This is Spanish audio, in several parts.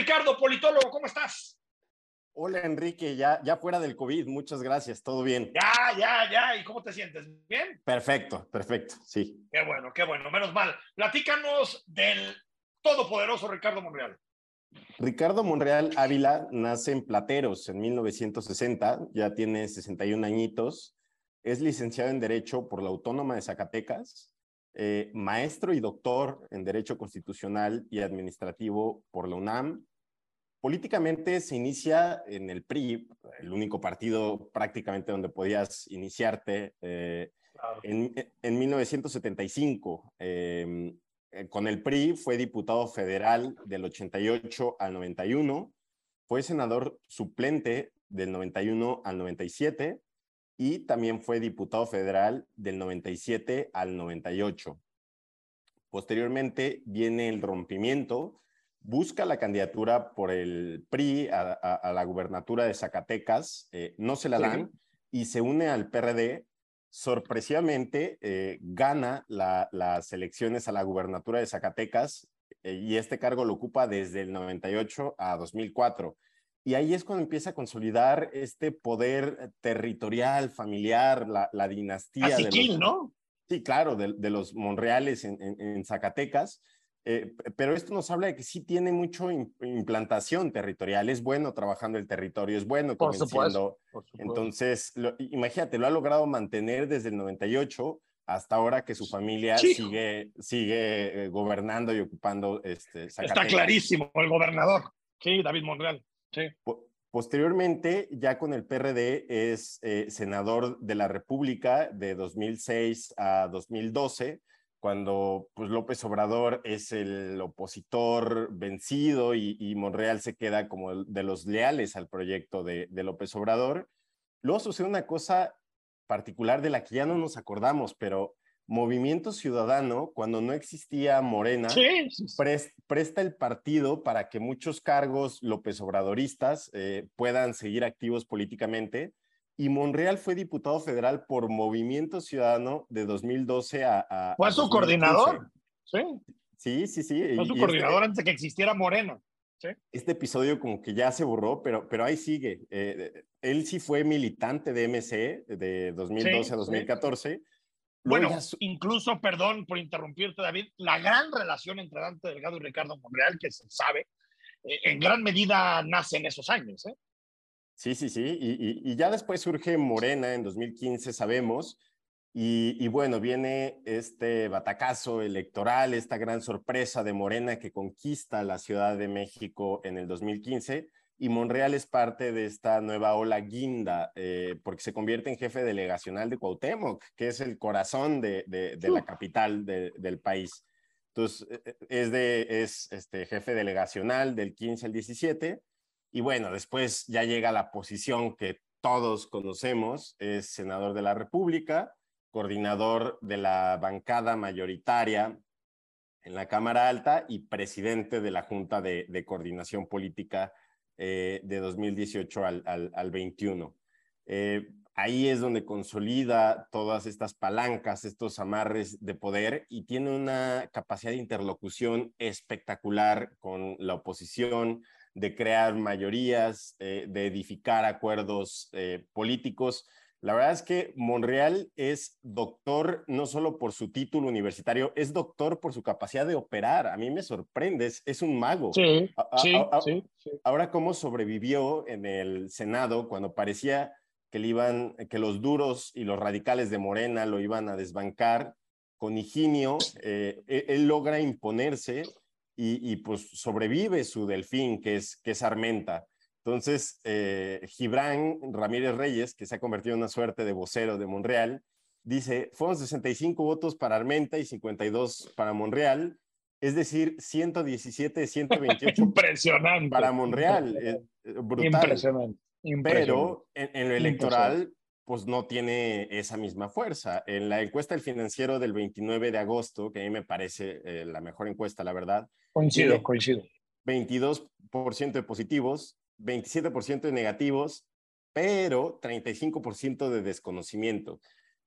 Ricardo, politólogo, ¿cómo estás? Hola Enrique, ya, ya fuera del COVID, muchas gracias, todo bien. Ya, ya, ya, ¿y cómo te sientes? ¿Bien? Perfecto, perfecto, sí. Qué bueno, qué bueno, menos mal. Platícanos del todopoderoso Ricardo Monreal. Ricardo Monreal Ávila nace en Plateros en 1960, ya tiene 61 añitos, es licenciado en Derecho por la Autónoma de Zacatecas, eh, maestro y doctor en Derecho Constitucional y Administrativo por la UNAM, Políticamente se inicia en el PRI, el único partido prácticamente donde podías iniciarte, eh, en, en, 1975. Em, eh, con el PRI fue diputado federal del 88 al 91, fue senador suplente del 91 al 97 y también fue diputado federal del 97 al 98. Posteriormente viene el rompimiento busca la candidatura por el PRI a, la gubernatura de Zacatecas, eh, no se la dan y se une al PRD. Sorpresivamente eh, gana las elecciones a la gubernatura de Zacatecas eh, y este cargo lo ocupa desde el 98 a 2004. Y ahí es cuando empieza a consolidar este poder territorial, familiar, la, dinastía. de los, ¿no? Sí, claro, de, los Monreales en Zacatecas eh, pero esto nos habla de que sí tiene mucho implantación territorial, es bueno trabajando el territorio, es bueno por supuesto, Entonces, imagínate, lo ha logrado mantener desde el 98 hasta ahora que su familia sigue, sigue eh, gobernando y ocupando este, Está clarísimo, el gobernador, sí, David Monreal, sí. Posteriormente, ya con el PRD, es eh, senador de la República de 2006 a 2012 cuando pues López Obrador es el opositor vencido y, Monreal se queda como de los leales al proyecto de, López Obrador. Luego sucede una cosa particular de la que ya no nos acordamos, pero Movimiento Ciudadano, cuando no existía Morena, presta el partido para que muchos cargos López Obradoristas eh, puedan seguir activos políticamente y Monreal fue diputado federal por Movimiento Ciudadano de 2012 a... ¿Fue su coordinador? Sí. Sí, sí, sí. Fue su coordinador antes de que existiera Morena. ¿Sí? Este episodio como que ya se borró, pero, pero ahí sigue. Eh, él sí fue militante de MC de 2012 a 2014. Bueno, incluso, perdón por interrumpirte, David, la gran relación entre Dante Delgado y Ricardo Monreal, que se sabe, eh, en gran medida nace en esos años. ¿eh? Sí, sí, sí. Y, ya después surge Morena en 2015, sabemos. Y, bueno, viene este batacazo electoral, esta gran sorpresa de Morena que conquista la Ciudad de México en el 2015. Y Monreal es parte de esta nueva ola guinda, eh, porque se convierte en jefe delegacional de Cuauhtémoc, que es el corazón de, la capital del país. Entonces, e, e, es, de, es este, jefe delegacional del 15 al 17 y bueno, después ya llega la posición que todos conocemos, es senador de la República, coordinador de la bancada mayoritaria en la Cámara Alta y presidente de la Junta de, Coordinación Política eh, de 2018 al, al, 21. Eh, ahí es donde consolida todas estas palancas, estos amarres de poder y tiene una capacidad de interlocución espectacular con la oposición, de crear mayorías, eh, de edificar acuerdos eh, políticos. La verdad es que Monreal es doctor no solo por su título universitario, es doctor por su capacidad de operar. A mí me sorprende, es, un mago. Sí, sí, Ahora, cómo sobrevivió en el Senado cuando parecía que, le iban, que los duros y los radicales de Morena lo iban a desbancar, con Higinio, eh, él, él logra imponerse y, pues sobrevive su delfín, que es, que es Armenta. Entonces, eh, Gibran Ramírez Reyes, que se ha convertido en una suerte de vocero de Monreal, dice, fueron 65 votos para Armenta y 52 para Monreal, es decir, 117 128 Impresionante. para Monreal. Eh, brutal. Impresionante. Pero en, lo electoral, pues no tiene esa misma fuerza. En la encuesta del financiero del 29 de agosto, que a mí me parece eh, la mejor encuesta, la verdad, Coincido, coincido. 22% de positivos, 27% de negativos, pero 35% de desconocimiento.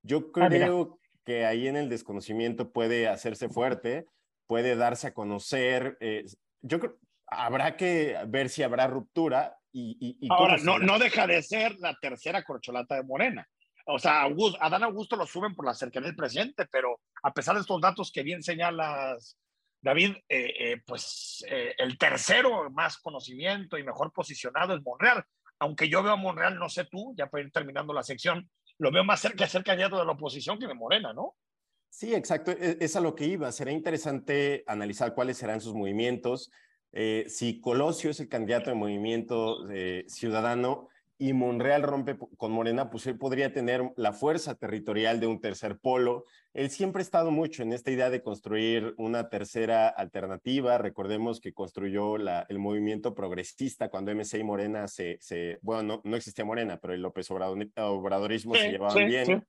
Yo ah, creo que ahí en el desconocimiento puede hacerse fuerte, puede darse a conocer. Eh, yo creo, habrá que ver si habrá ruptura y... y, Ahora, no, no deja de ser la tercera corcholata de Morena. O sea, Augusto, Adán Augusto lo suben por la cercanía del presidente, pero a pesar de estos datos que bien señalas, David, eh, eh, pues eh, el tercero más conocimiento y mejor posicionado es Monreal. Aunque yo veo a Monreal, no sé tú, ya para ir terminando la sección, lo veo más cerca de ser candidato de la oposición que de Morena, ¿no? Sí, exacto. E, es a lo que iba. Será interesante analizar cuáles serán sus movimientos. Si Colosio es el candidato de movimiento ciudadano, y Monreal rompe con Morena, pues él podría tener la fuerza territorial de un tercer polo. Él siempre ha estado mucho en esta idea de construir una tercera alternativa. Recordemos que construyó la, el movimiento progresista cuando MC y Morena se, se bueno, no, existía Morena, pero el López Obradorismo se llevaban bien.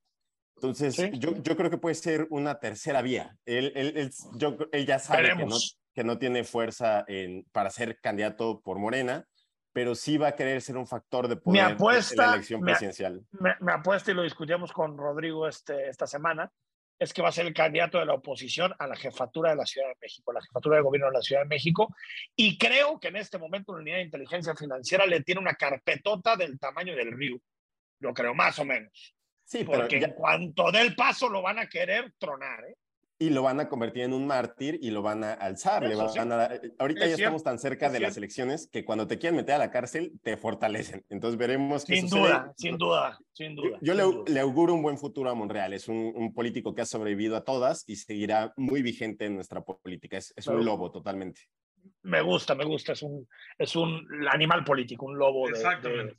Entonces, yo, yo, creo que puede ser una tercera vía. Él, él, yo, él ya sabe que no, que no, tiene fuerza en, para ser candidato por Morena pero sí va a querer ser un factor de poder apuesta, en la elección presidencial. Me, me, apuesta, y lo discutíamos con Rodrigo este, esta semana, es que va a ser el candidato de la oposición a la jefatura de la Ciudad de México, la jefatura de gobierno de la Ciudad de México. Y creo que en este momento la unidad de inteligencia financiera le tiene una carpetota del tamaño del río. Lo creo, más o menos. Sí, Porque en cuanto del paso lo van a querer tronar. ¿eh? Y lo van a convertir en un mártir y lo van a alzar. Le van a ahorita ya estamos tan cerca de las elecciones que cuando te quieren meter a la cárcel te fortalecen. Entonces veremos qué sin Duda, sin duda, sin duda. Yo, le, auguro un buen futuro a Monreal. Es un, político que ha sobrevivido a todas y seguirá muy vigente en nuestra política. Es, un lobo totalmente. Me gusta, me gusta. Es un, es un animal político, un lobo. Exactamente.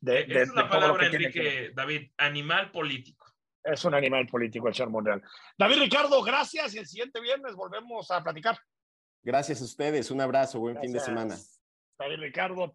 De, de, es la palabra, Enrique, David, animal político es un animal político el Monreal. David Ricardo, gracias y el siguiente viernes volvemos a platicar. Gracias a ustedes, un abrazo, buen fin de semana. David Ricardo.